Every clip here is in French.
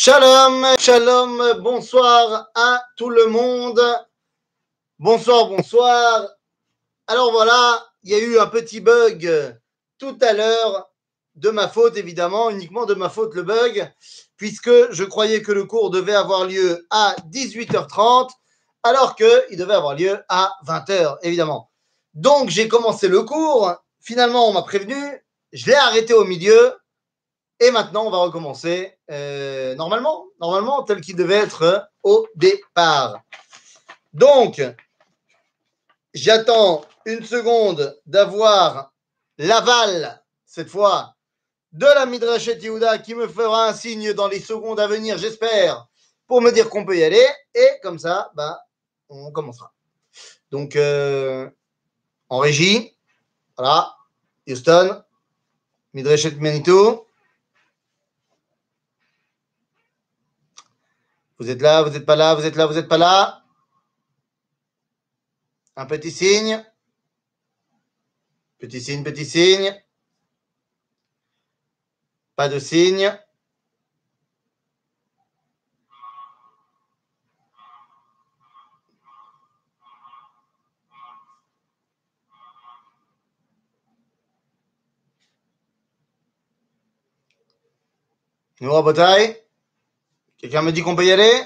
Shalom, shalom, bonsoir à tout le monde. Bonsoir, bonsoir. Alors voilà, il y a eu un petit bug tout à l'heure, de ma faute évidemment, uniquement de ma faute le bug, puisque je croyais que le cours devait avoir lieu à 18h30, alors qu'il devait avoir lieu à 20h évidemment. Donc j'ai commencé le cours, finalement on m'a prévenu, je l'ai arrêté au milieu, et maintenant, on va recommencer euh, normalement, normalement, tel qu'il devait être au départ. Donc, j'attends une seconde d'avoir l'aval, cette fois, de la Midrashet Yehuda qui me fera un signe dans les secondes à venir, j'espère, pour me dire qu'on peut y aller. Et comme ça, bah, on commencera. Donc, euh, en régie, voilà, Houston, Midrashet Manitou. Vous êtes là, vous n'êtes pas là, vous êtes là, vous n'êtes pas là. Un petit signe. Petit signe, petit signe. Pas de signe. Nous. Quelqu'un me dit qu'on peut y aller?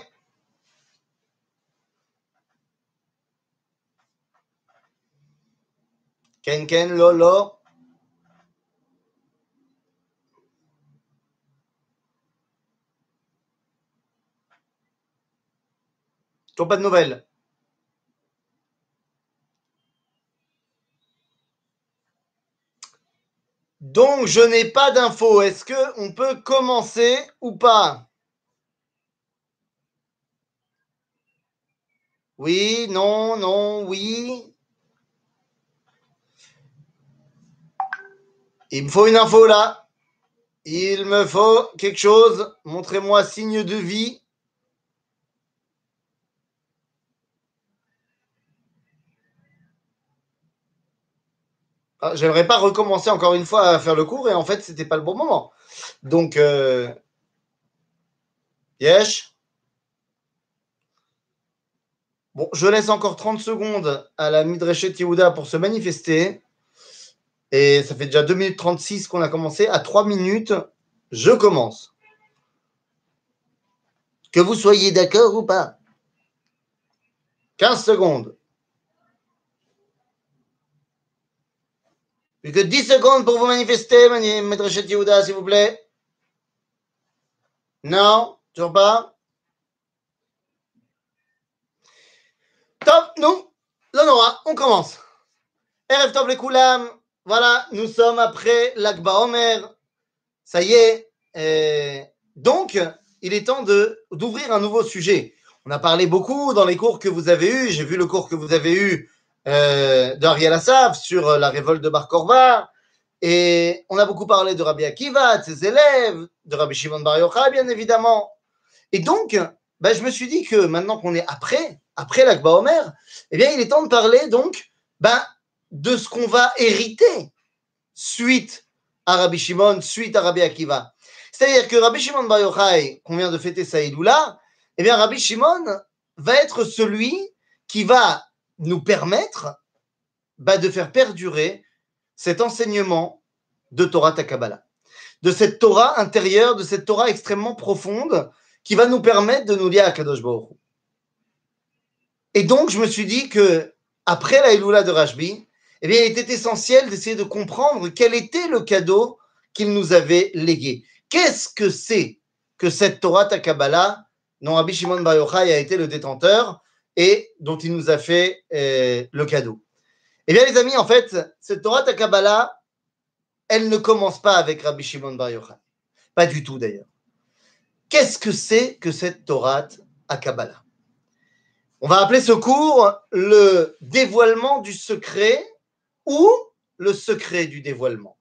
Ken Ken Lolo. Toujours pas de nouvelles. Donc, je n'ai pas d'infos. Est-ce qu'on peut commencer ou pas? Oui, non, non, oui. Il me faut une info là. Il me faut quelque chose. Montrez-moi signe de vie. Ah, J'aimerais pas recommencer encore une fois à faire le cours et en fait, c'était pas le bon moment. Donc, euh... yes. Bon, je laisse encore 30 secondes à la Midreshet Yehuda pour se manifester. Et ça fait déjà 2 minutes 36 qu'on a commencé. À 3 minutes, je commence. Que vous soyez d'accord ou pas. 15 secondes. Plus que 10 secondes pour vous manifester, Midreshet Yehuda, s'il vous plaît. Non, toujours pas. Top, nous, l'honneur, on commence. Erev Top les Koulam, voilà, nous sommes après l'Akba Omer. Ça y est. Euh, donc, il est temps d'ouvrir un nouveau sujet. On a parlé beaucoup dans les cours que vous avez eus. J'ai vu le cours que vous avez eu euh, d'Ariel Assaf sur la révolte de Bar Korva. Et on a beaucoup parlé de Rabbi Akiva, de ses élèves, de Rabbi Shimon Bar Yochai, bien évidemment. Et donc, ben, je me suis dit que maintenant qu'on est après, après l'Akba Omer, eh bien, il est temps de parler donc ben, de ce qu'on va hériter suite à Rabbi Shimon, suite à Rabbi Akiva. C'est-à-dire que Rabbi Shimon Bar Yochai, qu'on vient de fêter Saïdoula, eh bien, Rabbi Shimon va être celui qui va nous permettre ben, de faire perdurer cet enseignement de Torah Takabala, de cette Torah intérieure, de cette Torah extrêmement profonde qui va nous permettre de nous lier à Kadosh Baruch. Et donc, je me suis dit que après la Iloula de Rajbi, eh il était essentiel d'essayer de comprendre quel était le cadeau qu'il nous avait légué. Qu'est-ce que c'est que cette Torah Takabala dont Rabbi Shimon Bar Yochai a été le détenteur et dont il nous a fait euh, le cadeau? Eh bien, les amis, en fait, cette Torah Takabala, elle ne commence pas avec Rabbi Shimon Bar Yochai. Pas du tout, d'ailleurs. Qu'est-ce que c'est que cette Torah Akabala On va appeler ce cours le dévoilement du secret ou le secret du dévoilement?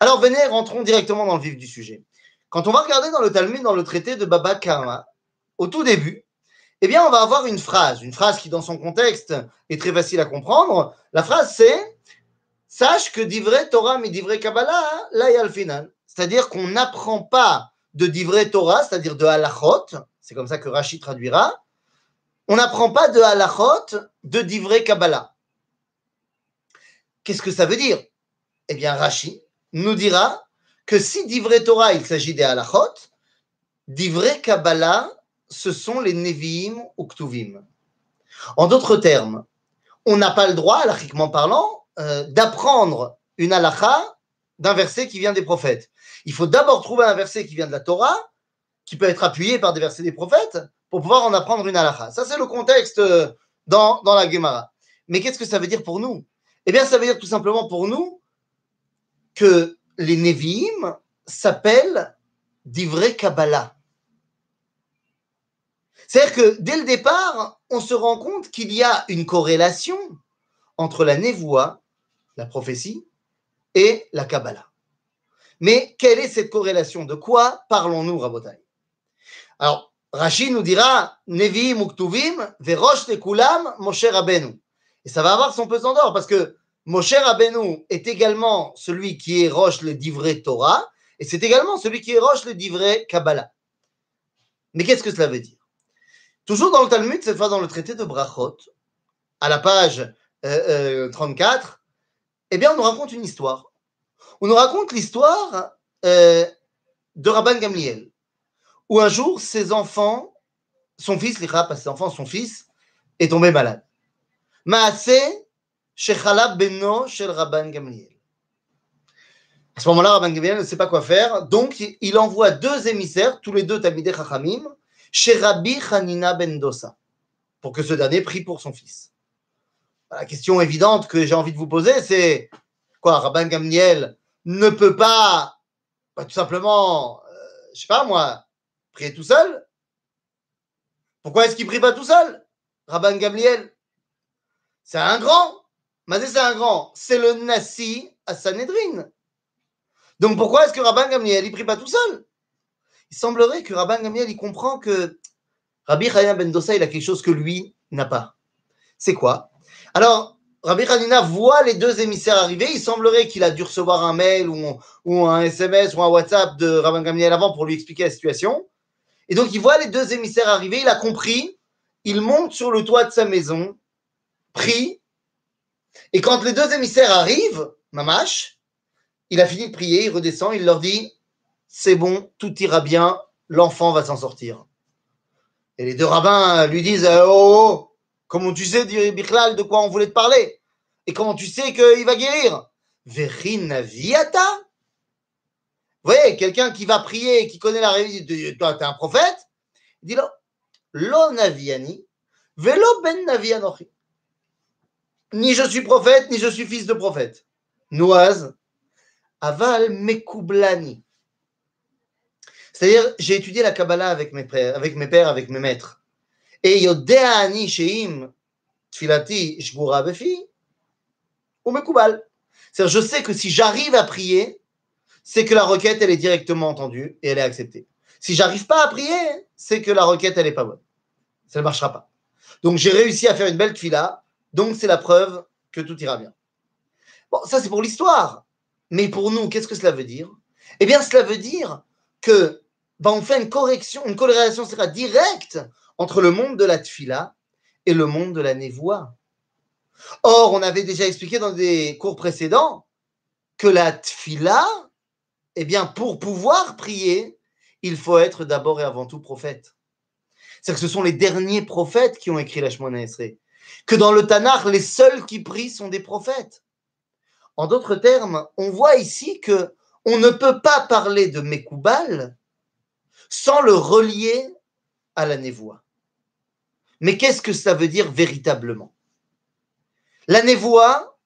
Alors venez, rentrons directement dans le vif du sujet. Quand on va regarder dans le Talmud, dans le traité de Baba Kama, au tout début, eh bien, on va avoir une phrase, une phrase qui, dans son contexte, est très facile à comprendre. La phrase, c'est Sache que d'ivrei Torah mais d'ivrei Kabbalah, là, il y a le final. C'est-à-dire qu'on n'apprend pas de divrei Torah, c'est-à-dire de halachot, c'est comme ça que Rashi traduira, on n'apprend pas de halachot de divrei Kabbalah. Qu'est-ce que ça veut dire? Eh bien, Rashi nous dira que si divrei Torah, il s'agit des halachot, divrei Kabbalah, ce sont les Nevi'im ou Ktuvim. En d'autres termes, on n'a pas le droit, halachiquement parlant, euh, d'apprendre une halakha d'un verset qui vient des prophètes. Il faut d'abord trouver un verset qui vient de la Torah, qui peut être appuyé par des versets des prophètes, pour pouvoir en apprendre une halakha. Ça, c'est le contexte euh, dans, la Gemara. Mais qu'est-ce que ça veut dire pour nous? Eh bien, ça veut dire tout simplement pour nous que les Nevi'im s'appellent d'Ivrei Kabbalah. C'est-à-dire que dès le départ, on se rend compte qu'il y a une corrélation entre la névoie, la prophétie, et la Kabbalah. Mais quelle est cette corrélation? De quoi parlons-nous, Rabotai? Alors, Rachid nous dira Nevi Muktuvim, Verosh Kulam, Moshe Rabbeinu. Et ça va avoir son pesant d'or parce que Moshe Rabbeinu est également celui qui est Roche le divré Torah et c'est également celui qui est Roche le divré Kabbalah. Mais qu'est-ce que cela veut dire? Toujours dans le Talmud, cette fois dans le traité de Brachot, à la page 34, euh, euh, eh bien, on nous raconte une histoire. On nous raconte l'histoire euh, de Rabban Gamliel, où un jour, ses enfants, son fils, les pas ses enfants, son fils, est tombé malade. Maase Shechalab Benno Shel Rabban Gamliel. À ce moment-là, Rabban Gamliel ne sait pas quoi faire, donc il envoie deux émissaires, tous les deux Talmidei Chachamim, chez Rabbi Hanina ben Dosa, pour que ce dernier prie pour son fils. La question évidente que j'ai envie de vous poser, c'est quoi Rabban Gamliel ne peut pas, bah, tout simplement, euh, je sais pas moi, prier tout seul Pourquoi est-ce qu'il prie pas tout seul? Rabban Gamliel C'est un grand. Mazé, c'est un grand. C'est le Nassi à Sanhedrin. Donc pourquoi est-ce que Rabban Gamliel, il prie pas tout seul? Il semblerait que Rabban Gamliel, il comprend que Rabbi Hanina ben Dosa, il a quelque chose que lui n'a pas. C'est quoi? Alors, Rabbi Hanina voit les deux émissaires arriver. Il semblerait qu'il a dû recevoir un mail ou, un SMS ou un WhatsApp de Rabban Gamliel avant pour lui expliquer la situation. Et donc, il voit les deux émissaires arriver. Il a compris. Il monte sur le toit de sa maison, prie. Et quand les deux émissaires arrivent, Mamash, il a fini de prier, il redescend, il leur dit c'est bon, tout ira bien, l'enfant va s'en sortir. Et les deux rabbins lui disent Oh, oh, oh comment tu sais, Bichlal, de quoi on voulait te parler Et comment tu sais qu'il va guérir? Viata Vous voyez, quelqu'un qui va prier, qui connaît la réalité, toi, tu es un prophète dit Lo, lo naviani, velo ben navianochi. Ni je suis prophète, ni je suis fils de prophète. Noise, aval mekublani. C'est-à-dire, j'ai étudié la Kabbalah avec mes pères, avec mes pères, avec mes maîtres. Et yodeani sheim tfilati shbura befi ou mekubal. C'est-à-dire, je sais que si j'arrive à prier, c'est que la requête, elle est directement entendue et elle est acceptée. Si j'arrive pas à prier, c'est que la requête, elle est pas bonne. Ça ne marchera pas. Donc, j'ai réussi à faire une belle tfila, donc c'est la preuve que tout ira bien. Bon, ça, c'est pour l'histoire. Mais pour nous, qu'est-ce que cela veut dire? Eh bien, cela veut dire que ben, on fait une correction, une corrélation sera directe entre le monde de la tfila et le monde de la névoie. Or, on avait déjà expliqué dans des cours précédents que la tfila, eh bien, pour pouvoir prier, il faut être d'abord et avant tout prophète. C'est-à-dire que ce sont les derniers prophètes qui ont écrit la Shemona Esrei. Que dans le Tanakh, les seuls qui prient sont des prophètes. En d'autres termes, on voit ici que on ne peut pas parler de Mekoubal sans le relier à la névoie. Mais qu'est-ce que ça veut dire véritablement? La névoie,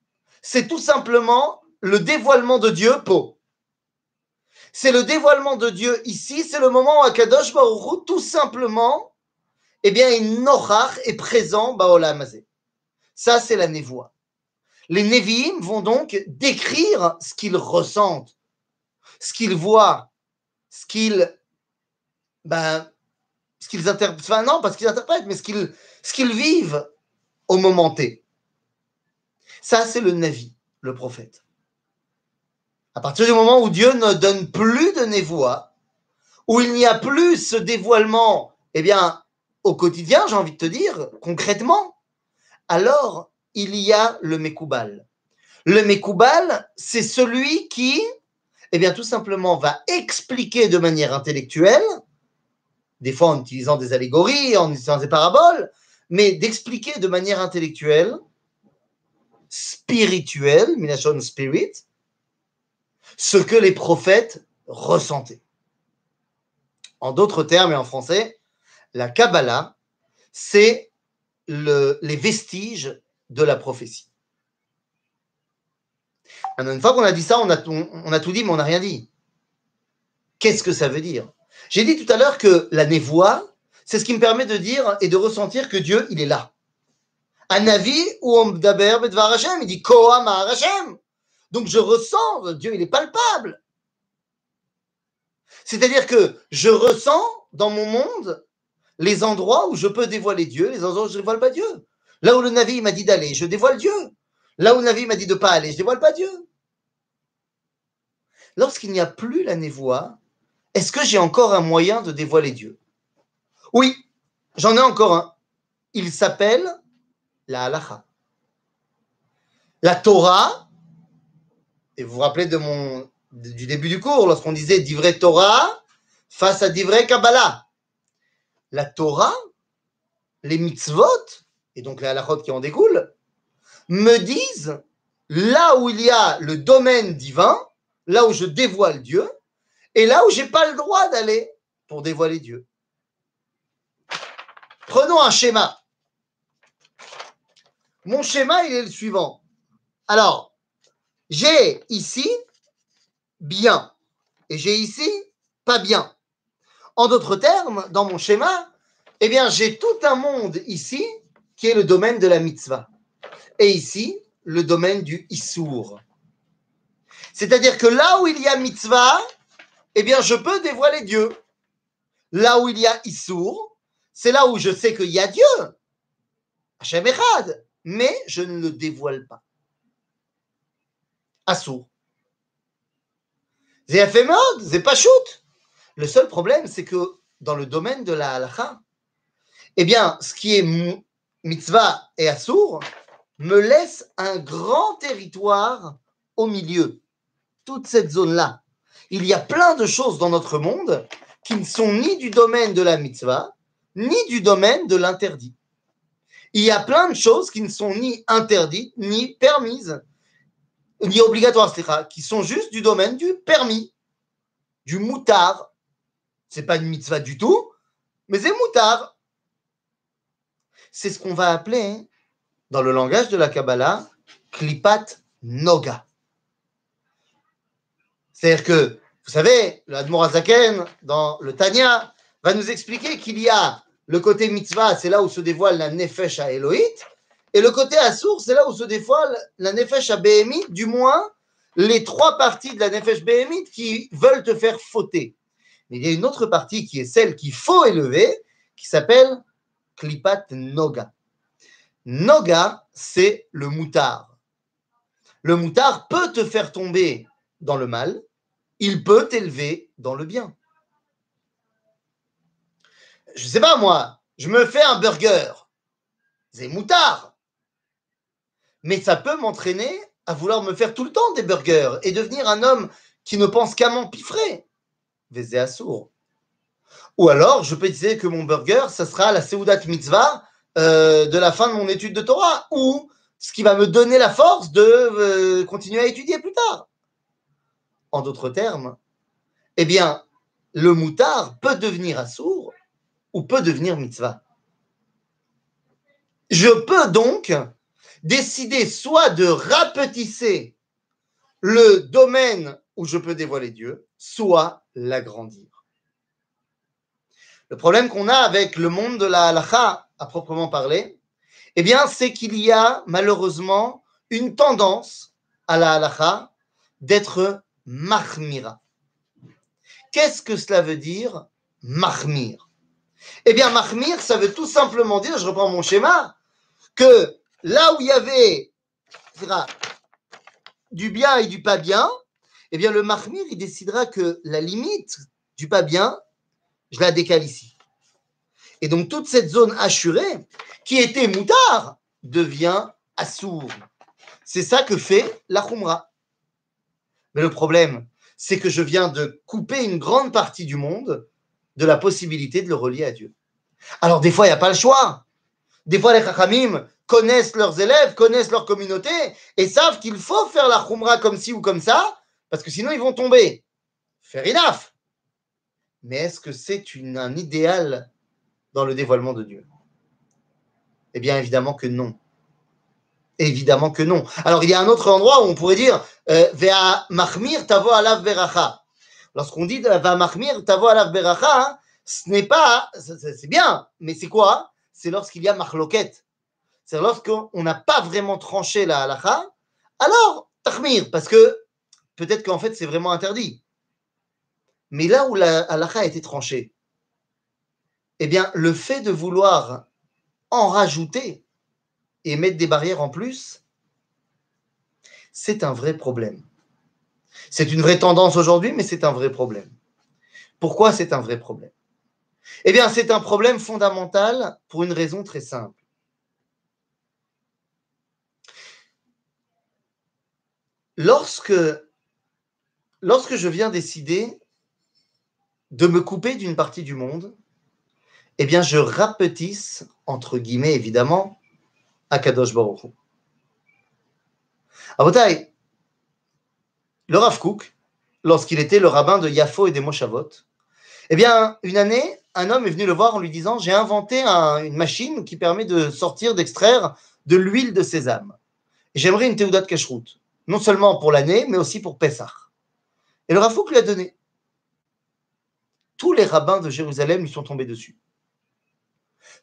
c'est tout simplement le dévoilement de Dieu. C'est le dévoilement de Dieu ici, c'est le moment où Akadosh Baruch tout simplement, eh bien, nochach est présent, Baolamazé. Ça, c'est la névoie. Les Nevi'im vont donc décrire ce qu'ils ressentent, ce qu'ils voient, ce qu'ils ben, ce qu'ils interprètent, enfin non, parce qu'ils interprètent, mais ce qu'ils, vivent au moment T. Ça, c'est le Navi, le prophète. À partir du moment où Dieu ne donne plus de névoie, où il n'y a plus ce dévoilement, eh bien, au quotidien, j'ai envie de te dire, concrètement, alors il y a le Mekoubal. Le Mekoubal, c'est celui qui, eh bien, tout simplement, va expliquer de manière intellectuelle, des fois en utilisant des allégories, en utilisant des paraboles, mais d'expliquer de manière intellectuelle, spirituelle, Spirit, ce que les prophètes ressentaient. En d'autres termes et en français, la Kabbalah, c'est le, les vestiges de la prophétie. une fois qu'on a dit ça, on a tout dit, mais on n'a rien dit. Qu'est-ce que ça veut dire? J'ai dit tout à l'heure que la névoie, c'est ce qui me permet de dire et de ressentir que Dieu, il est là. Un avis ou on daber bedvar Hashem, il dit Koam Hashem. Donc je ressens, Dieu, il est palpable. C'est-à-dire que je ressens dans mon monde les endroits où je peux dévoiler Dieu, les endroits où je ne dévoile pas Dieu. Là où le Navi m'a dit d'aller, je dévoile Dieu. Là où le Navi m'a dit de ne pas aller, je dévoile pas Dieu. Lorsqu'il n'y a plus la névoie, est-ce que j'ai encore un moyen de dévoiler Dieu? Oui, j'en ai encore un. Il s'appelle la halacha. La Torah, et vous vous rappelez de mon, du début du cours, lorsqu'on disait d'ivrei Torah face à d'ivrei Kabbalah la Torah, les mitzvot, et donc les halachot qui en découlent, me disent là où il y a le domaine divin, là où je dévoile Dieu, et là où j'ai pas le droit d'aller pour dévoiler Dieu. Prenons un schéma. Mon schéma, il est le suivant. Alors, j'ai ici bien et j'ai ici pas bien. En d'autres termes, dans mon schéma, eh bien, j'ai tout un monde ici qui est le domaine de la mitzvah. Et ici, le domaine du issour. C'est-à-dire que là où il y a mitzvah, eh bien, je peux dévoiler Dieu. Là où il y a issour, c'est là où je sais qu'il y a Dieu. Hachem Echad. Mais je ne le dévoile pas. Assour. C'est c'est. Le seul problème, c'est que dans le domaine de la halakha, eh bien, ce qui est mitzvah et assour me laisse un grand territoire au milieu, toute cette zone-là. Il y a plein de choses dans notre monde qui ne sont ni du domaine de la mitzvah, ni du domaine de l'interdit. Il y a plein de choses qui ne sont ni interdites, ni permises, ni obligatoires, qui sont juste du domaine du permis, du moutard, c'est pas une mitzvah du tout, mais c'est moutard. C'est ce qu'on va appeler, hein, dans le langage de la Kabbalah, klipat noga. C'est-à-dire que, vous savez, l'Admorazaken, dans le Tanya, va nous expliquer qu'il y a le côté mitzvah, c'est là où se dévoile la nefesh à Elohit, et le côté assour, c'est là où se dévoile la nefesh à Behemit, du moins les trois parties de la nefesh Behemit qui veulent te faire fauter. Mais il y a une autre partie qui est celle qu'il faut élever, qui s'appelle Klipat Noga. Noga, c'est le moutard. Le moutard peut te faire tomber dans le mal, il peut t'élever dans le bien. Je sais pas moi, je me fais un burger, c'est moutard. Mais ça peut m'entraîner à vouloir me faire tout le temps des burgers et devenir un homme qui ne pense qu'à m'empiffrer. Vézéasour. Ou alors, je peux dire que mon burger, ça sera la Seudat Mitzvah euh, de la fin de mon étude de Torah, ou ce qui va me donner la force de euh, continuer à étudier plus tard. En d'autres termes, eh bien, le moutard peut devenir assour ou peut devenir mitzvah. Je peux donc décider soit de rapetisser le domaine où je peux dévoiler Dieu, soit l'agrandir. Le problème qu'on a avec le monde de la halakha, à proprement parler, eh bien, c'est qu'il y a malheureusement une tendance à la halakha d'être mahmira. Qu'est-ce que cela veut dire, mahmir Eh bien, mahmir, ça veut tout simplement dire, je reprends mon schéma, que là où il y avait du bien et du pas bien, eh bien, le mahmir, il décidera que la limite du pas bien, je la décale ici. Et donc toute cette zone assurée, qui était moutard, devient assour. C'est ça que fait la khumra. Mais le problème, c'est que je viens de couper une grande partie du monde de la possibilité de le relier à Dieu. Alors des fois, il n'y a pas le choix. Des fois, les chachamim connaissent leurs élèves, connaissent leur communauté et savent qu'il faut faire la khumra comme ci ou comme ça, parce que sinon ils vont tomber. Fair enough. Mais est-ce que c'est un idéal dans le dévoilement de Dieu? Eh bien, évidemment que non. Évidemment que non. Alors, il y a un autre endroit où on pourrait dire euh, Vea machmir tavo alav beracha. Lorsqu'on dit Va machmir tavo alav beracha, ce n'est pas, c'est bien, mais c'est quoi? C'est lorsqu'il y a machloket. C'est lorsqu'on n'a pas vraiment tranché la halacha, alors tachmir, parce que peut-être qu'en fait c'est vraiment interdit. Mais là où la halakha a été tranchée, eh bien, le fait de vouloir en rajouter et mettre des barrières en plus, c'est un vrai problème. C'est une vraie tendance aujourd'hui, mais c'est un vrai problème. Pourquoi c'est un vrai problème? Eh bien, c'est un problème fondamental pour une raison très simple. Lorsque, je viens décider de me couper d'une partie du monde, eh bien, je rapetisse, entre guillemets, évidemment, Akadosh Baruch Hu. Le Rav lorsqu'il était le rabbin de Yafo et des Moshavot, eh bien, une année, un homme est venu le voir en lui disant J'ai inventé une machine qui permet de sortir, d'extraire de l'huile de sésame. J'aimerais une Teudat Kashrut, non seulement pour l'année, mais aussi pour Pessah. Et le Rav Kook lui a donné tous les rabbins de Jérusalem lui sont tombés dessus.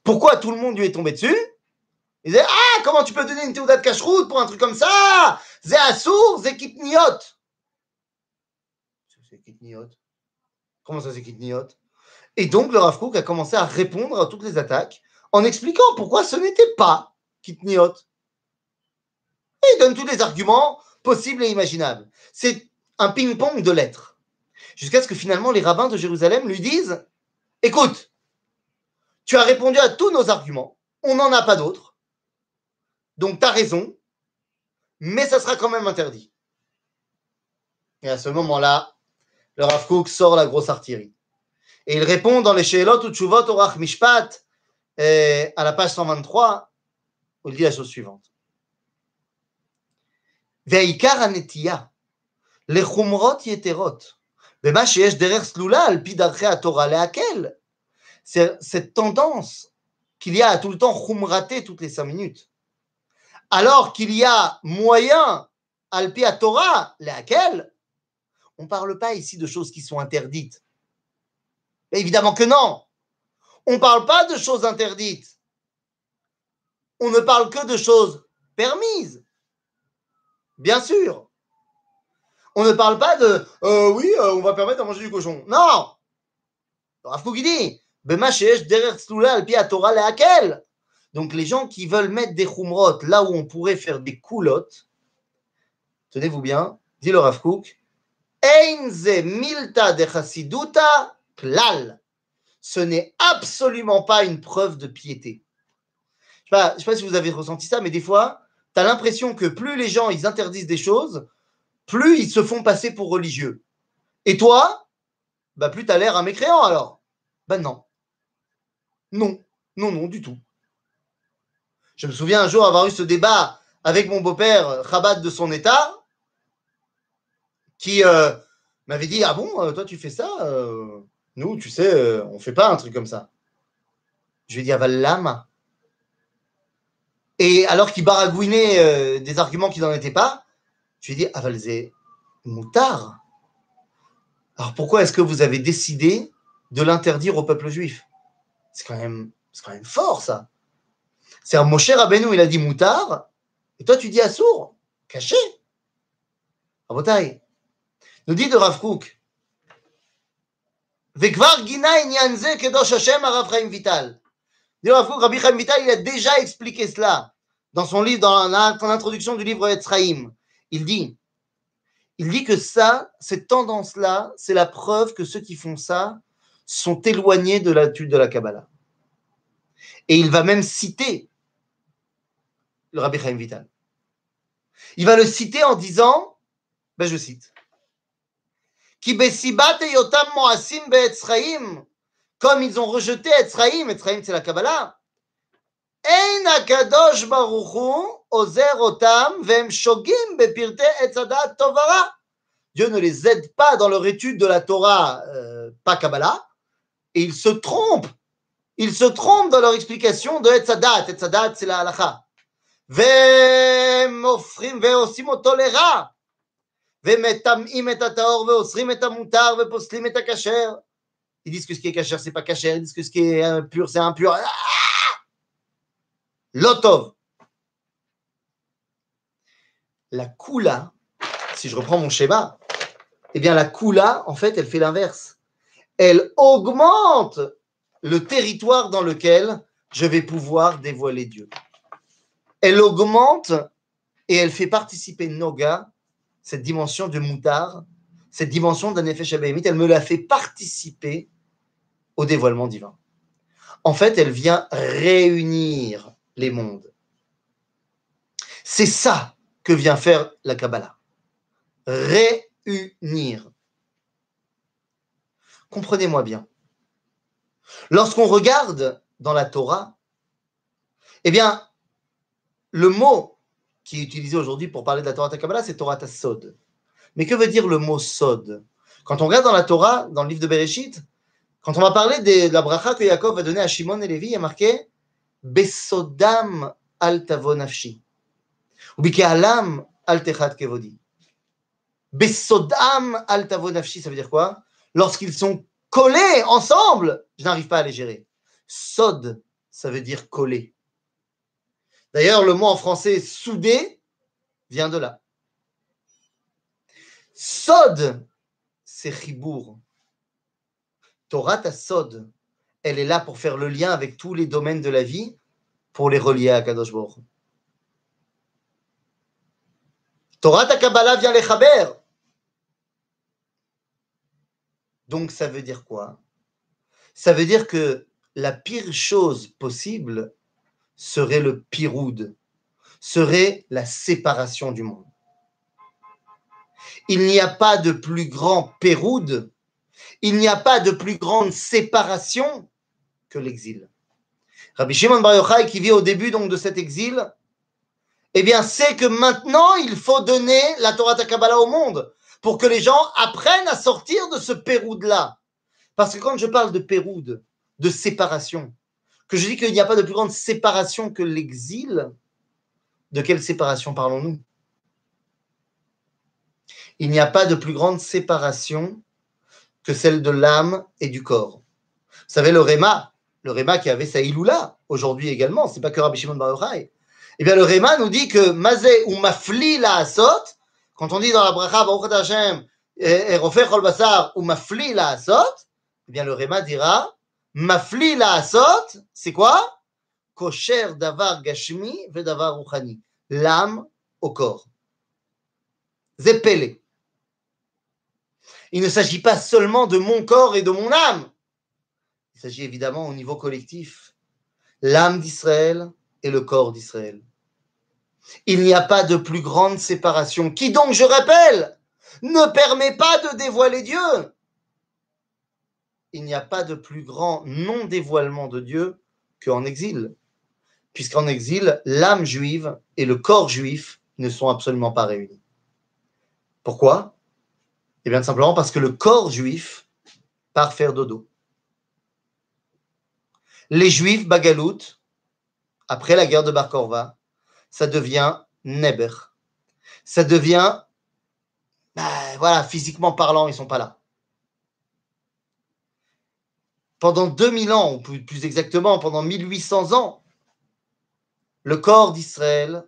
Pourquoi tout le monde lui est tombé dessus? Il disait Ah, comment tu peux donner une de cacheroute pour un truc comme ça? Zé Assour, Zé Kitniot. C'est Kitniot. Comment ça, c'est Kitniot Et donc, le Rav a commencé à répondre à toutes les attaques en expliquant pourquoi ce n'était pas Kitniot. Et il donne tous les arguments possibles et imaginables. C'est un ping-pong de lettres jusqu'à ce que finalement les rabbins de Jérusalem lui disent Écoute, tu as répondu à tous nos arguments, on n'en a pas d'autres, donc tu as raison, mais ça sera quand même interdit. Et à ce moment-là, le Rav Kook sort la grosse artillerie. Et il répond dans les Sheelot ou Tshuvot Orach Mishpat, à la page 123, où il dit la chose suivante. Veikar anetiya, les chumrot yeterot, c'est cette tendance qu'il y a à tout le temps khumrater toutes les cinq minutes. Alors qu'il y a moyen, alpi à Torah, laquelle? On ne parle pas ici de choses qui sont interdites. évidemment que non. On ne parle pas de choses interdites. On ne parle que de choses permises. Bien sûr. On ne parle pas de euh, oui, euh, on va permettre de manger du cochon. Non Rav dit donc les gens qui veulent mettre des khumrot là où on pourrait faire des coulottes, tenez-vous bien, dit le Rav Einze milta de klal. Ce n'est absolument pas une preuve de piété. Je ne sais, sais, pas si vous avez ressenti ça, mais des fois, tu as l'impression que plus les gens ils interdisent des choses, plus ils se font passer pour religieux. Et toi, bah plus tu as l'air un mécréant alors. Ben non. Non, non, non, du tout. Je me souviens un jour avoir eu ce débat avec mon beau-père, Chabad de son état, qui euh, m'avait dit Ah bon, euh, toi tu fais ça euh, Nous, tu sais, on ne fait pas un truc comme ça. Je lui ai dit Aval lama. Et alors qu'il baragouinait des arguments qui n'en étaient pas, je lui ai dit, Avalzé Moutar. Alors pourquoi est-ce que vous avez décidé de l'interdire au peuple juif? C'est quand, quand même fort, ça. C'est un Moshe Rabbeinu, il a dit Moutar, et toi tu dis Assour, caché. Rabotai, nous dit de Rav Kook, Gina Kedosh Hashem Rav Chaim Vital. Dit Rav Rabbi Chaim Vital, il a déjà expliqué cela dans son livre, dans l'introduction du livre Etzraïm il dit, il dit que ça, cette tendance-là, c'est la preuve que ceux qui font ça sont éloignés de l'étude de la Kabbalah. Et il va même citer le Rabbi Chaim Vital. Il va le citer en disant, ben je cite, Ki yotam moasim be'etzraim, comme ils ont rejeté Etzraim, Etzraim c'est la Kabbalah, Ein akadosh baruchu ozer otam vem shogim bepirte etzadat tovara. Dieu ne les aide pas dans leur étude de la Torah, euh, pas Kabbalah, et ils se trompent. Ils se trompent dans leur explication de Etzadat. Etzadat, c'est la halacha. ומופכים ועושים אותו לרע, ומטמאים את הטהור ואוסרים את המותר ופוסלים את הכשר. Ils disent que ce qui est kasher, c'est pas kasher. Ils disent que ce qui est impur, c'est impur. Ah Lotov. La kula, si je reprends mon schéma, eh bien la kula, en fait, elle fait l'inverse. Elle augmente le territoire dans lequel je vais pouvoir dévoiler Dieu. Elle augmente et elle fait participer Noga, cette dimension de Moutar, cette dimension d'un effet elle me la fait participer au dévoilement divin. En fait, elle vient réunir les mondes. C'est ça que vient faire la Kabbalah. Réunir. Comprenez-moi bien. Lorsqu'on regarde dans la Torah, eh bien, le mot qui est utilisé aujourd'hui pour parler de la Torah de Kabbalah, c'est Torah Sod. Mais que veut dire le mot Sod? Quand on regarde dans la Torah, dans le livre de Bereshit, quand on va parler de la bracha que Yaakov va donner à Shimon et Lévi, il y a marqué Besodam al nafshi. Ou alam al techat kevodi. Besodam al nafshi, ça veut dire quoi? Lorsqu'ils sont collés ensemble, je n'arrive pas à les gérer. Sod, ça veut dire coller. D'ailleurs, le mot en français soudé vient de là. Sod, c'est chibour. Torah ta sod, elle est là pour faire le lien avec tous les domaines de la vie, pour les relier à Kadosh Baruch. Torah ta Kabbalah vient les chaber. Donc ça veut dire quoi? Ça veut dire que la pire chose possible serait le piroud, serait la séparation du monde. Il n'y a pas de plus grand péroud, il n'y a pas de plus grande séparation que l'exil. Rabbi Shimon Bar Yochai, qui vit au début donc de cet exil, eh bien, sait que maintenant, il faut donner la Torah Kabbalah au monde pour que les gens apprennent à sortir de ce péroud-là. Parce que quand je parle de péroud, de séparation, que je dis qu'il n'y a pas de plus grande séparation que l'exil, de quelle séparation parlons-nous? Il n'y a pas de plus grande séparation que celle de l'âme et du corps. Vous savez, le Réma, le Réma qui avait sa Iloula aujourd'hui également, c'est pas que Rabbi Shimon. Eh bien, le Réma nous dit que Mazé ou Mafli la Asot, quand on dit dans la bracha Baruch Hashem, et Rofer Basar ou Mafli la Asot, eh bien, le Réma dira Mafli la Asot, c'est quoi? Kosher davar gashmi ve davar. L'âme au corps. Zepele. Il ne s'agit pas seulement de mon corps et de mon âme. Il s'agit évidemment au niveau collectif. L'âme d'Israël et le corps d'Israël. Il n'y a pas de plus grande séparation qui donc, je rappelle, ne permet pas de dévoiler Dieu? Il n'y a pas de plus grand non-dévoilement de Dieu qu'en exil. Puisqu'en exil, l'âme juive et le corps juif ne sont absolument pas réunis. Pourquoi? Eh bien, simplement parce que le corps juif part faire dodo. Les juifs bagalout, après la guerre de Bar Korva, ça devient Neber. Ça devient, bah, voilà, physiquement parlant, ils sont pas là. Pendant 2000 ans, ou plus exactement, pendant 1800 ans, le corps d'Israël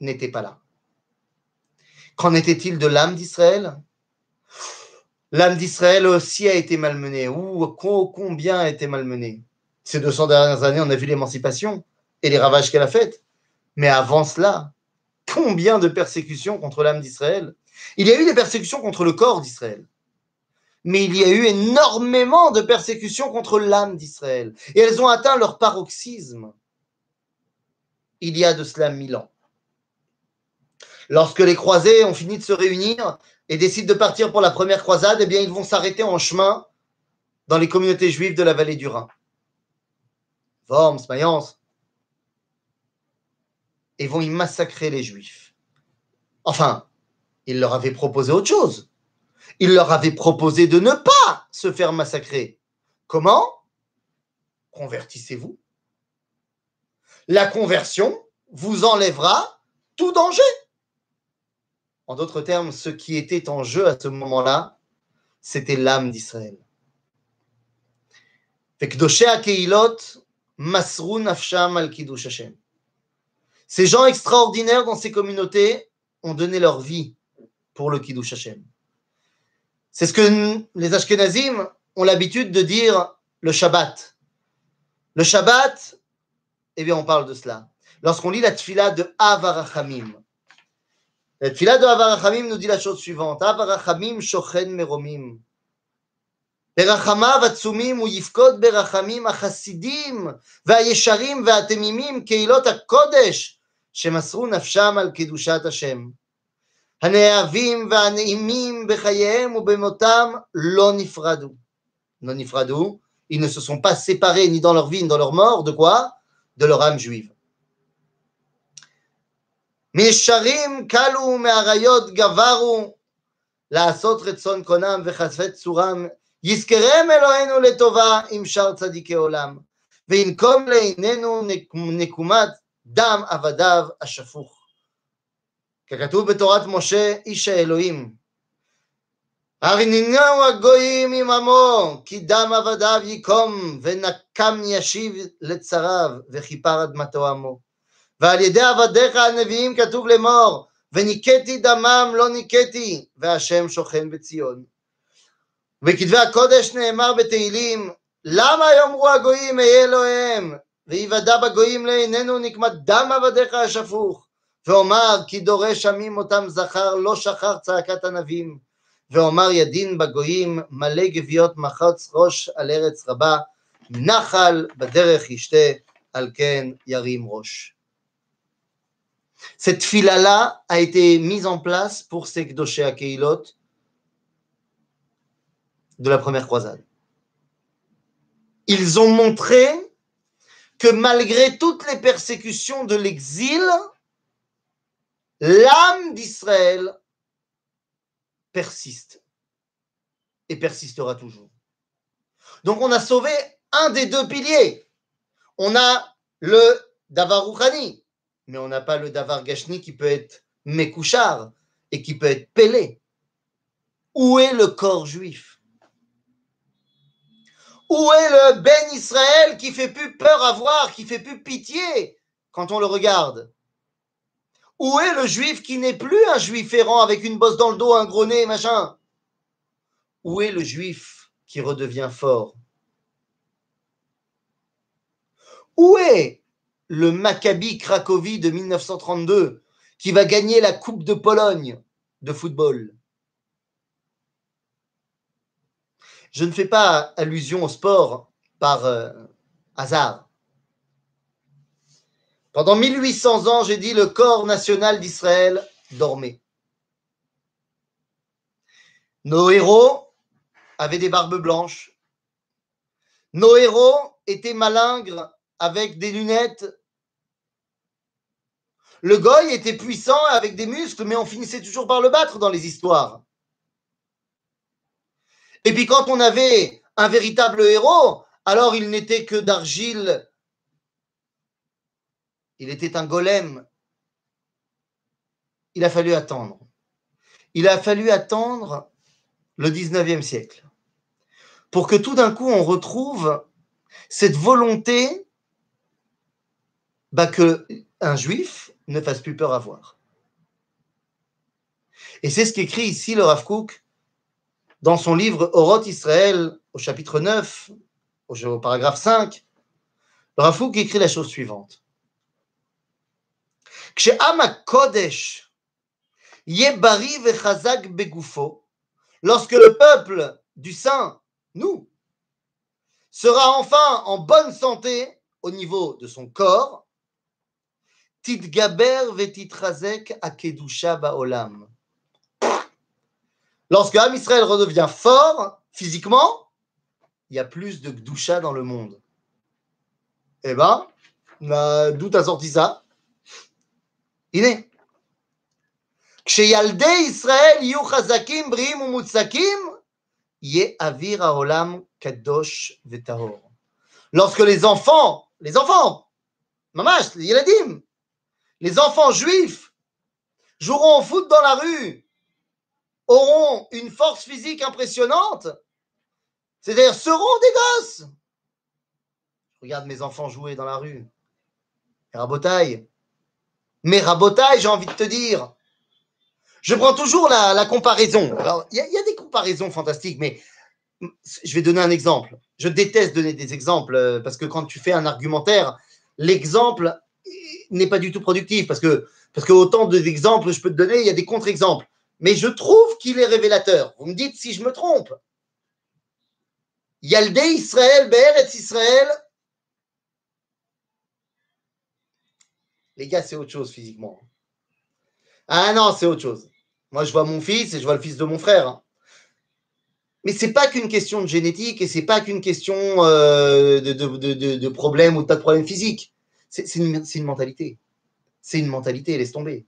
n'était pas là. Qu'en était-il de l'âme d'Israël? L'âme d'Israël aussi a été malmenée. Ou combien a été malmenée? Ces 200 dernières années, on a vu l'émancipation et les ravages qu'elle a faits. Mais avant cela, combien de persécutions contre l'âme d'Israël? Il y a eu des persécutions contre le corps d'Israël. Mais il y a eu énormément de persécutions contre l'âme d'Israël. Et elles ont atteint leur paroxysme il y a de cela mille ans. Lorsque les croisés ont fini de se réunir et décident de partir pour la première croisade, eh bien, ils vont s'arrêter en chemin dans les communautés juives de la vallée du Rhin. Worms, Mayence. Et vont y massacrer les juifs. Enfin, ils leur avaient proposé autre chose. Ils leur avaient proposé de ne pas se faire massacrer. Comment? Convertissez-vous. La conversion vous enlèvera tout danger. En d'autres termes, ce qui était en jeu à ce moment-là, c'était l'âme d'Israël. Ces gens extraordinaires dans ces communautés ont donné leur vie pour le Kiddush Hashem. C'est ce que les Ashkenazim ont l'habitude de dire le Shabbat. Le Shabbat, eh bien, on parle de cela. Lorsqu'on lit la tfila de Avarachamim, la tfila de Avarachamim nous dit la chose suivante Avarachamim shochen meromim. ברחמיו עצומים הוא יפקוד ברחמים החסידים והישרים והתמימים קהילות הקודש שמסרו נפשם על קדושת השם. הנאהבים והנעימים בחייהם ובמותם לא נפרדו. לא נפרדו, ils ne se sont pas séparés ni dans leur vie ni dans leur mort. מישרים קלו מאריות גברו לעשות רצון קונם וחשפי צורם יזכרם אלוהינו לטובה עם שאר צדיקי עולם וינקום לעינינו נקומת דם עבדיו השפוך. ככתוב בתורת משה איש האלוהים הרנינהו הגויים עממו כי דם עבדיו ייקום ונקם ישיב לצריו וכיפר אדמתו עמו ועל ידי עבדיך הנביאים כתוב לאמור וניקטי דמם לא ניקטי והשם שוכן בציון בכתבי הקודש נאמר בתהילים, למה יאמרו הגויים אהיה אלוהיהם, ויוודע בגויים לעינינו נקמת דם עבדיך השפוך, ואומר כי דורש עמים אותם זכר לא שכר צעקת ענבים, ואומר ידין בגויים מלא גוויות מחץ ראש על ארץ רבה, נחל בדרך ישתה, על כן ירים ראש. Cette fila-là a été mise en place pour ces Kdoshé Akeilot de la première croisade. Ils ont montré que malgré toutes les persécutions de l'exil, l'âme d'Israël persiste et persistera toujours. Donc on a sauvé un des deux piliers. On a le Davar Rouhani, mais on n'a pas le Davar Gashni qui peut être Mekouchar et qui peut être Pelé. Où est le corps juif? Où est le Ben Israël qui fait plus peur à voir, qui fait plus pitié quand on le regarde? Où est le juif qui n'est plus un juif errant avec une bosse dans le dos, un gros nez, machin? Où est le juif qui redevient fort? Où est le Maccabi Cracovie de 1932 qui va gagner la Coupe de Pologne de football? Je ne fais pas allusion au sport par euh, hasard. Pendant 1800 ans, j'ai dit le corps national d'Israël dormait. Nos héros avaient des barbes blanches. Nos héros étaient malingres avec des lunettes. Le goy était puissant avec des muscles, mais on finissait toujours par le battre dans les histoires. Et puis quand on avait un véritable héros, alors il n'était que d'argile. Il était un golem. Il a fallu attendre. Il a fallu attendre le 19e siècle pour que tout d'un coup on retrouve cette volonté bah, que un juif ne fasse plus peur à voir. Et c'est ce qu'écrit ici le Rav dans son livre Oroth Israël, au chapitre 9, au, paragraphe 5, le Rafouk écrit la chose suivante. Kodesh lorsque le peuple du saint, nous, sera enfin en bonne santé au niveau de son corps, titgaber vetitrazek akedusha baolam. Lorsque Am Israël redevient fort physiquement, il y a plus de gdusha dans le monde. Eh ben, d'où t'as sorti ça? Il est. כשילדי ישראל יהיו חזקים, בריאים ומוצקים, יהיה אוויר העולם קדוש וטהור. Lorsque les enfants, les enfants, mamash, les yeladim, les enfants juifs joueront au foot dans la rue, auront une force physique impressionnante, c'est-à-dire seront des gosses. regarde mes enfants jouer dans la rue. Rabotaille. Mais rabotaille, j'ai envie de te dire. Je prends toujours la, comparaison. Il y, a des comparaisons fantastiques, mais je vais donner un exemple. Je déteste donner des exemples euh, parce que quand tu fais un argumentaire, l'exemple n'est pas du tout productif parce que, parce que autant d'exemples je peux te donner, il y a des contre-exemples. Mais je trouve qu'il est révélateur. Vous me dites si je me trompe. Yaldé Israël, et Israël. Les gars, c'est autre chose physiquement. Ah non, c'est autre chose. Moi, je vois mon fils et je vois le fils de mon frère. Hein. Mais c'est pas qu'une question de génétique et c'est pas qu'une question euh, de, de, problème ou de pas de problème physique. C'est une, une, mentalité. C'est une mentalité, laisse tomber.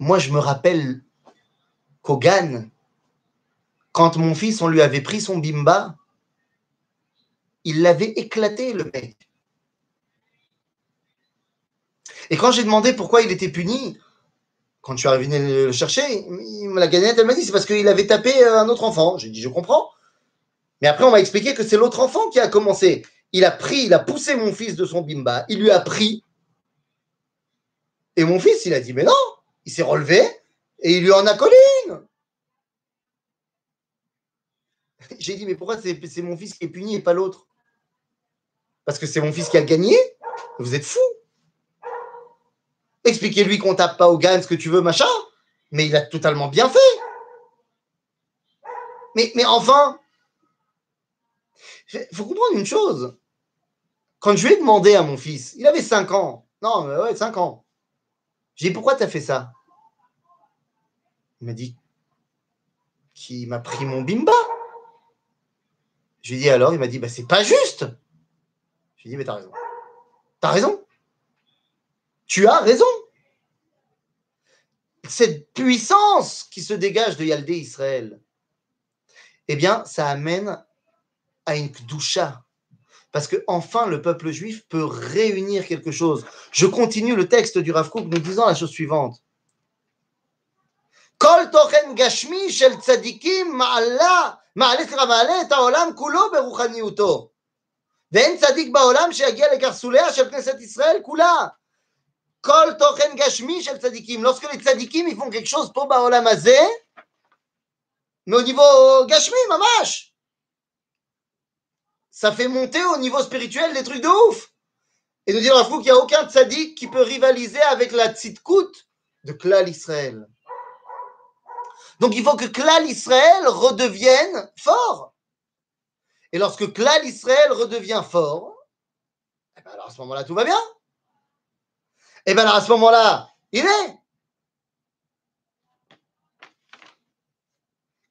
Moi, je me rappelle qu'Ogan, quand mon fils, on lui avait pris son bimba, il l'avait éclaté, le mec. Et quand j'ai demandé pourquoi il était puni, quand je suis arrivé le chercher, la gagnette, elle m'a dit c'est parce qu'il avait tapé un autre enfant. J'ai dit je comprends. Mais après, on m'a expliqué que c'est l'autre enfant qui a commencé. Il a pris, il a poussé mon fils de son bimba, il lui a pris. Et mon fils, il a dit mais non, il s'est relevé et il lui en a collé une. J'ai dit mais pourquoi c'est mon fils qui est puni et pas l'autre? Parce que c'est mon fils qui a gagné Vous êtes fou Expliquez-lui qu'on tape pas au gain ce que tu veux, machin. Mais il a totalement bien fait. Mais, enfin, il faut comprendre une chose. Quand je lui ai demandé à mon fils, il avait 5 ans. Non, mais ouais, 5 ans. J'ai dit, pourquoi tu as fait ça? Il m'a dit qu'il m'a pris mon bimba. Je lui ai dit alors, il m'a dit, bah, c'est pas juste Je lui ai dit, mais t'as raison. T'as raison. Tu as raison. Cette puissance qui se dégage de Yaldé Israël, eh bien, ça amène à une kdusha. Parce que enfin, le peuple juif peut réunir quelque chose. Je continue le texte du Rav Kook nous disant la chose suivante. Kol tochen gashmi shel tzadikim ma'ala, ma'ale מעלה את העולם כולו ברוחניותו. ואין צדיק בעולם שיגיע לקרסוליה של כנסת ישראל כולה. Kol tochen gashmi shel tzadikim. Lorsque les tzadikim ils font quelque chose pour Baolam Azé, mais au niveau gashmi, mamash, ça fait monter au niveau spirituel des trucs de ouf. Et nous dire à qu'il n'y a aucun tzadik qui peut rivaliser avec la tzidkout de Klal Israël. Donc il faut que Klal Israël redevienne fort. Et lorsque Klal Israël redevient fort, eh ben alors à ce moment-là, tout va bien. Et eh bien à ce moment-là, il est.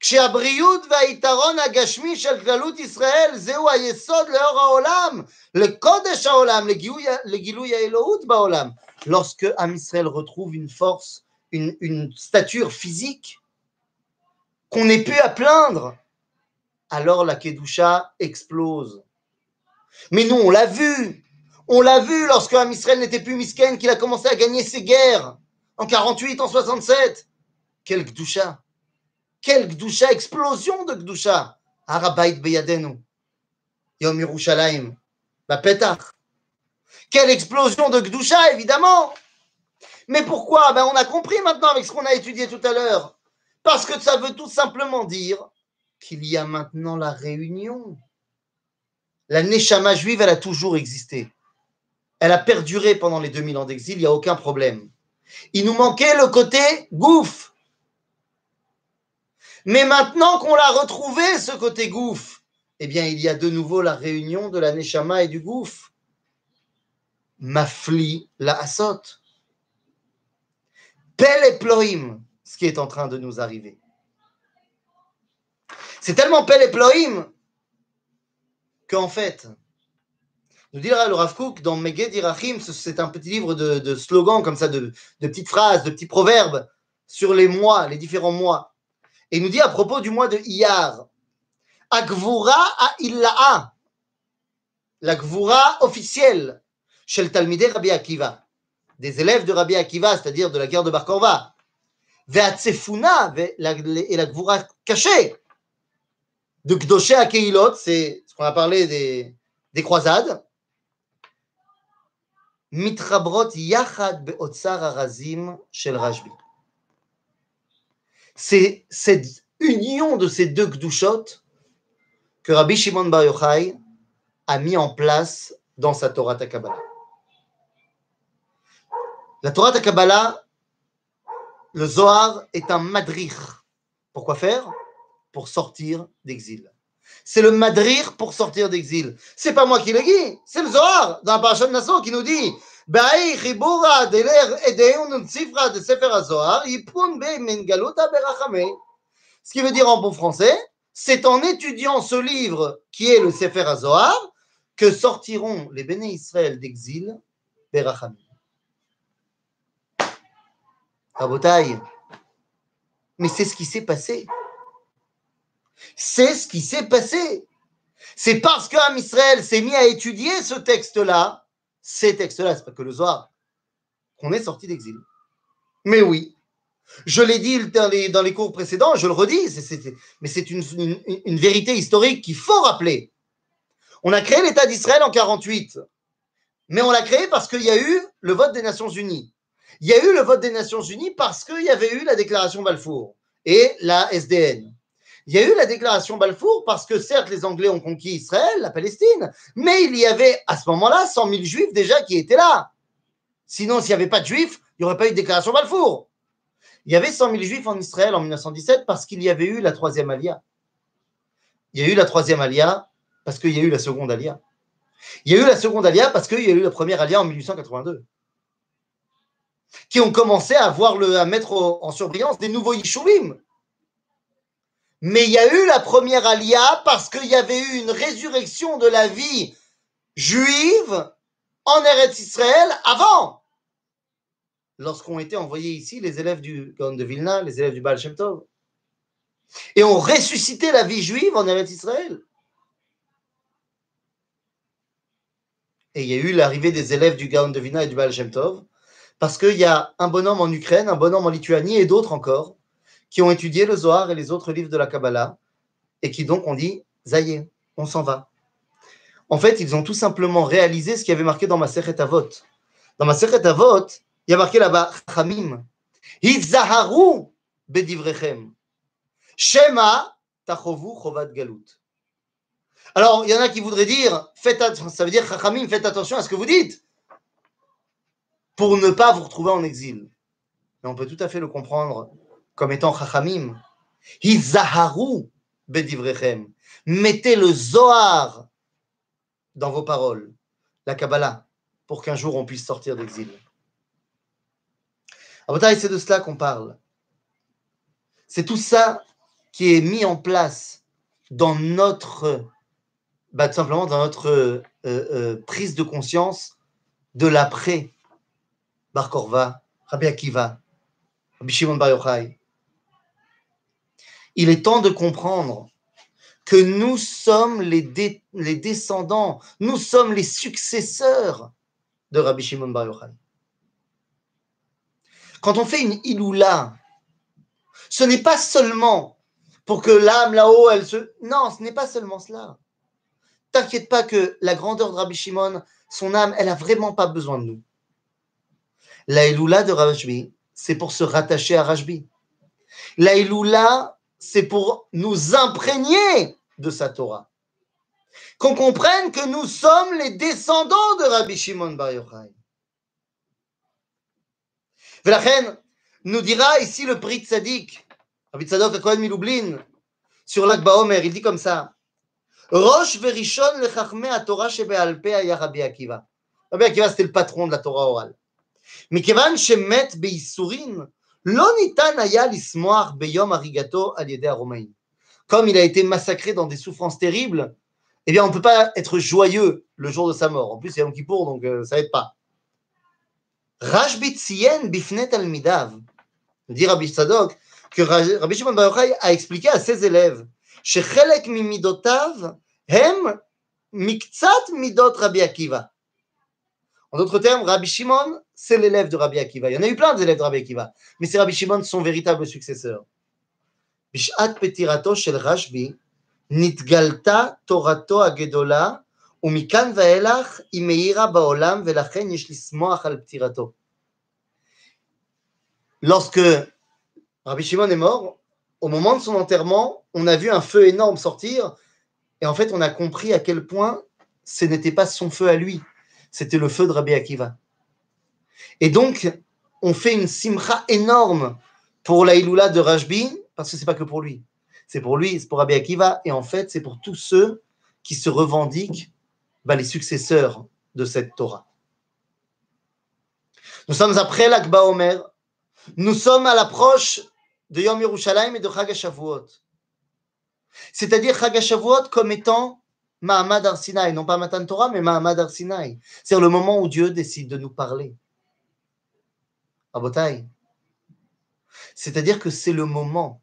כשהבריאות והיתרון הגשמי של כללות ישראל זהו היסוד לאור העולם, לקודש העולם, לגילוי, לגילוי האלוהות בעולם. Lorsque Am Israël retrouve une force, une, une stature physique qu'on n'est plus à plaindre, alors la Kedusha explose. Mais nous, on l'a vu. On l'a vu lorsque Am Israël n'était plus misken, qu'il a commencé à gagner ses guerres en 48, en 67. Quelle Kedusha quelle Gdusha, explosion de Gdusha. Harabait Beyadenu. Yom Yerushalayim. Petach. Quelle explosion de Gdusha, évidemment. Mais pourquoi? Ben, On a compris maintenant avec ce qu'on a étudié tout à l'heure. Parce que ça veut tout simplement dire qu'il y a maintenant la réunion. La Neshama juive, elle a toujours existé. Elle a perduré pendant les 2000 ans d'exil, il n'y a aucun problème. Il nous manquait le côté gouffre Mais maintenant qu'on l'a retrouvé, ce côté gouffre, eh bien, il y a de nouveau la réunion de la Neshama et du gouffre. Mafli la Asot. Pel et Ploïm, ce qui est en train de nous arriver. C'est tellement Pel et Ploïm qu'en fait, nous dira le Rav dans Meged Irachim, c'est un petit livre de, slogans comme ça, de, petites phrases, de petits proverbes sur les mois, les différents mois. Et il nous dit à propos du mois de Iyar, Agvura a la Gvura officielle, chez le Talmideh Rabbi Akiva, des élèves de Rabbi Akiva, c'est-à-dire de la guerre de Bar Ve'atsefuna, et la Gvura cachée, de Gdoshe Akeilot, c'est ce qu'on a parlé des, des croisades, Mitrabrot Yachad Be'otsar Arazim Shel Rajbi. C'est cette union de ces deux Gdushot que Rabbi Shimon Bar Yochai a mis en place dans sa Torah Takabala. La Torah Takabala, le Zohar est un madrich. Pourquoi faire? Pour sortir d'exil. C'est le madrir pour sortir d'exil. C'est pas moi qui le dis, c'est le Zohar dans la Parashat Nassau qui nous dit ce qui veut dire en bon français, c'est en étudiant ce livre qui est le Sefer HaZohar que sortiront les béné Israël d'exil mais c'est ce qui s'est passé. C'est ce qui s'est passé. C'est parce qu'Am Israël s'est mis à étudier ce texte-là, ces textes-là, c'est pas que le Zohar, qu'on est sorti d'exil. Mais oui, je l'ai dit dans les, cours précédents, je le redis, mais c'est une, une, vérité historique qu'il faut rappeler. On a créé l'État d'Israël en 48, mais on l'a créé parce qu'il y a eu le vote des Nations Unies. Il y a eu le vote des Nations Unies parce qu'il y avait eu la déclaration Balfour et la SDN. Il y a eu la déclaration Balfour parce que certes les Anglais ont conquis Israël, la Palestine, mais il y avait à ce moment-là 100 000 juifs déjà qui étaient là. Sinon, s'il n'y avait pas de juifs, il n'y aurait pas eu de déclaration Balfour. Il y avait 100 000 juifs en Israël en 1917 parce qu'il y avait eu la troisième alia. Il y a eu la troisième alia parce qu'il y a eu la seconde alia. Il y a eu la seconde alia parce qu'il y a eu la première alia en 1882 qui ont commencé à, voir le, mettre en surbrillance des nouveaux Yishurim. Mais il y a eu la première alia parce qu'il y avait eu une résurrection de la vie juive en Eretz Israël avant. Lorsqu'ont été envoyés ici les élèves du Gaon de Vilna, les élèves du Baal Shem Tov. Et ont ressuscité la vie juive en Eretz Israël. Et il y a eu l'arrivée des élèves du Gaon de Vilna et du Baal Shem Tov parce qu'il y a un bonhomme en Ukraine, un bonhomme en Lituanie et d'autres encore qui ont étudié le Zohar et les autres livres de la Kabbalah et qui donc ont dit Zaye, on s'en va. En fait, ils ont tout simplement réalisé ce qui avait marqué dans ma Sechet Avot. Dans ma Sechet Avot, il y a marqué là-bas Chamim. Hizaharu bedivrechem. Shema tachovu chovat galut. Alors, il y en a qui voudraient dire, faites ça veut dire Chachamim, faites attention à ce que vous dites pour ne pas vous retrouver en exil. Mais on peut tout à fait le comprendre comme étant Chachamim. Hizaharu bedivrechem. Mettez le Zohar dans vos paroles, la Kabbalah, pour qu'un jour on puisse sortir d'exil. C'est de cela qu'on parle. C'est tout ça qui est mis en place dans notre, bah, tout simplement dans notre euh, euh, prise de conscience de l'après Bar Korva, Rabbi Akiva, Rabbi Shimon Bar Yochai. Il est temps de comprendre que nous sommes les, descendants, nous sommes les successeurs de Rabbi Shimon Bar Yochai. Quand on fait une iloula, ce n'est pas seulement pour que l'âme là-haut, elle se... Non, ce n'est pas seulement cela. T'inquiète pas que la grandeur de Rabbi Shimon, son âme, elle a vraiment pas besoin de nous. La iloula de Rabbi, c'est pour se rattacher à Rajbi. La iloula, c'est pour nous imprégner de sa Torah. Qu'on comprenne que nous sommes les descendants de Rabbi Shimon Bar Yochai. Velachen nous dira ici le prix de Sadik Rabbi Tzadok Akohen Miloublin, sur l'Akba Omer, il dit comme ça Rosh Verishon le à Torah shebe'alpe aya Rabbi Akiva. Rabbi Akiva, c'était le patron de la Torah orale. Mais Kevan shemet be'isurin, comme il a été massacré dans des souffrances terribles, eh bien, on ne peut pas être joyeux le jour de sa mort. En plus, c'est Yom Kippour, donc euh, ça n'aide pas. Rajbitsiyen bifnet al-midav. Dit Rabbi Sadok que Rabbi Shimon Baruchai a expliqué à ses élèves Shechelek mimidotav hem miktsat midot Rabbi Akiva. En d'autres termes, Rabbi Shimon c'est l'élève de Rabbi Akiva. Il y en a eu plein d'élèves de Rabbi Akiva, mais c'est Rabbi Shimon son véritable successeur. Bishat petirato shel nitgalta torato agedola umikan vaelach imeira baolam velachen petirato. Lorsque Rabbi Shimon est mort, au moment de son enterrement, on a vu un feu énorme sortir et en fait on a compris à quel point ce n'était pas son feu à lui, c'était le feu de Rabbi Akiva. Et donc, on fait une simcha énorme pour la Iloula de Rajbi, parce que c'est pas que pour lui. C'est pour lui, c'est pour Rabbi Akiva, et en fait, c'est pour tous ceux qui se revendiquent bah, les successeurs de cette Torah. Nous sommes après l'Akba Omer, nous sommes à l'approche de Yom Yerushalayim et de Chag C'est-à-dire Chag comme étant Mahamad Arsinaï, non pas Matan Torah, mais Mahamad Arsinaï. C'est le moment où Dieu décide de nous parler. C'est-à-dire que c'est le moment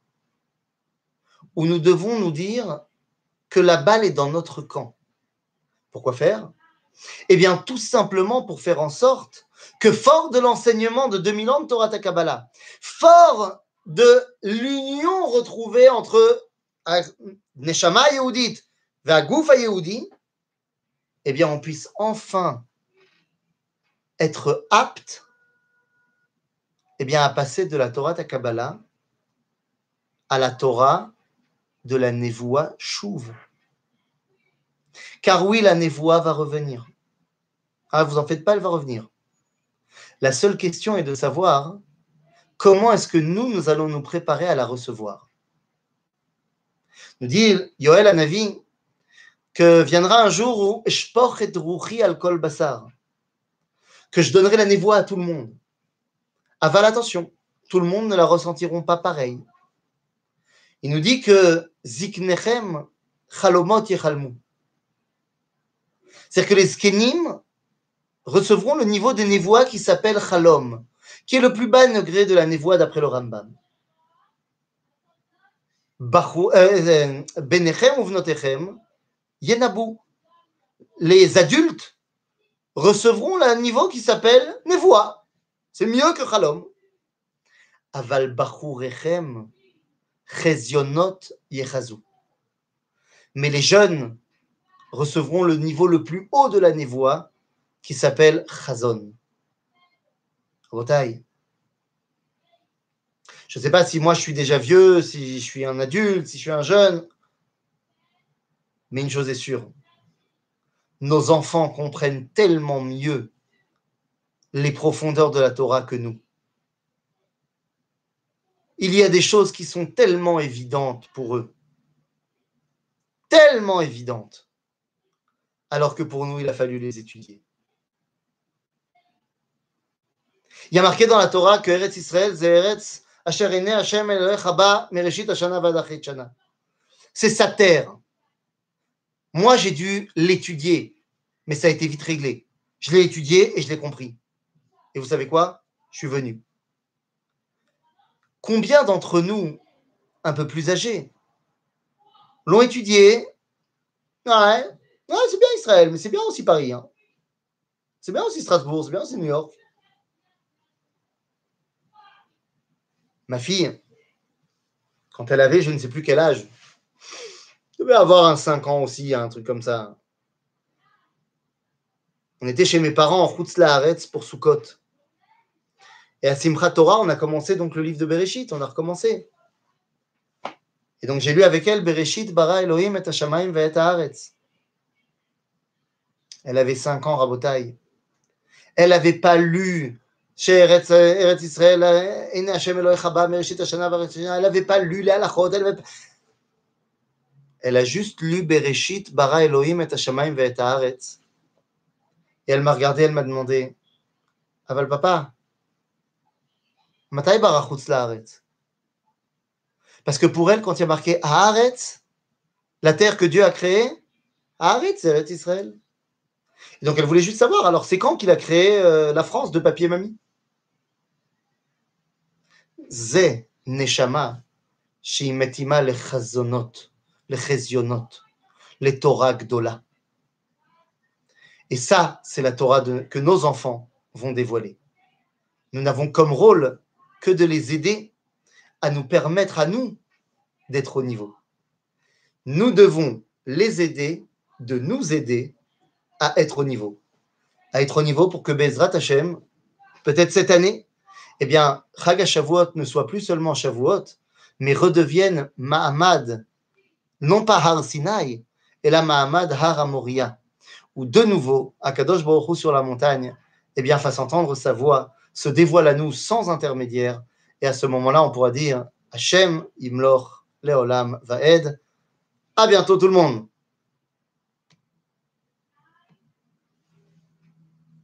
où nous devons nous dire que la balle est dans notre camp. Pourquoi faire? Eh bien, tout simplement pour faire en sorte que fort de l'enseignement de 2000 ans de Torah Takabala, fort de l'union retrouvée entre Neshama Yehudit et Agoufa Yehudi, eh bien, on puisse enfin être apte eh bien, à passer de la Torah Takabala à la Torah de la Nevoa Chouv. Car oui, la Nevoa va revenir. Ah, vous en faites pas, elle va revenir. La seule question est de savoir comment est-ce que nous, nous allons nous préparer à la recevoir. Nous dit Yoel Anavi que viendra un jour où et al kol basar, que je donnerai la névoie à tout le monde. Aval, attention, tout le monde ne la ressentiront pas pareil. Il nous dit que ziknechem chalomot yechalmu. C'est-à-dire que les skenim recevront le niveau de névoie qui s'appelle chalom, qui est le plus bas degré de la névoie d'après le Rambam. Euh, euh, Benechem ou vnotechem, yenabu. Les adultes recevront le niveau qui s'appelle névoie. C'est mieux que chalom. Aval bachurechem, chezionot yechazu. Mais les jeunes recevront le niveau le plus haut de la névoie qui s'appelle Chazon. Je ne sais pas si moi je suis déjà vieux, si je suis un adulte, si je suis un jeune, mais une chose est sûre, nos enfants comprennent tellement mieux les profondeurs de la Torah que nous. Il y a des choses qui sont tellement évidentes pour eux, tellement évidentes, alors que pour nous, il a fallu les étudier. Il y a marqué dans la Torah que Eretz Israël, c'est Eretz. C'est sa terre. Moi, j'ai dû l'étudier, mais ça a été vite réglé. Je l'ai étudié et je l'ai compris. Et vous savez quoi? Je suis venu. Combien d'entre nous, un peu plus âgés, l'ont étudié? Ouais, ouais c'est bien Israël, mais c'est bien aussi Paris. Hein. C'est bien aussi Strasbourg, c'est bien aussi New York. Ma fille, quand elle avait je ne sais plus quel âge, devait avoir un 5 ans aussi, un truc comme ça. On était chez mes parents en Routz Laaretz pour Sukkot. Et à Simchat Torah, on a commencé donc le livre de Bereshit, on a recommencé. Et donc j'ai lu avec elle Bereshit bara Elohim et Hashamaim et Haaretz. Elle avait 5 ans, Rabotai. Elle n'avait pas lu Eretz Israël, eh, Elle n'avait pas lu les halachot, elle avait pas... Elle a juste lu Bereshit, Bara Elohim, et Hashamaim, et Haaretz. Et elle m'a regardé, elle m'a demandé Aval papa, Matai barachutz Parce que pour elle, quand il y a marqué Haaretz, la terre que Dieu a créée, Haaretz, c'est Israël. Donc elle voulait juste savoir, alors c'est quand qu'il a créé euh, la France de papier mamie? Ze neshama shimetima lechazonot, lechezionot, les Torah gdola. Et ça, c'est la Torah que nos enfants vont dévoiler. Nous n'avons comme rôle que de les aider à nous permettre à nous d'être au niveau. Nous devons les aider de nous aider à être au niveau. À être au niveau pour que Bezrat Hashem, peut-être cette année, eh bien, Chag Shavuot ne soit plus seulement Shavuot, mais redevienne Mahamad, non pas Har Sinai, et la Mahamad Har Amoria, où de nouveau, Akadosh Baruch Hu sur la montagne, eh bien, fasse entendre sa voix, se dévoile à nous sans intermédiaire, et à ce moment-là, on pourra dire Hashem Imloch Leolam Vaed. À bientôt tout le monde.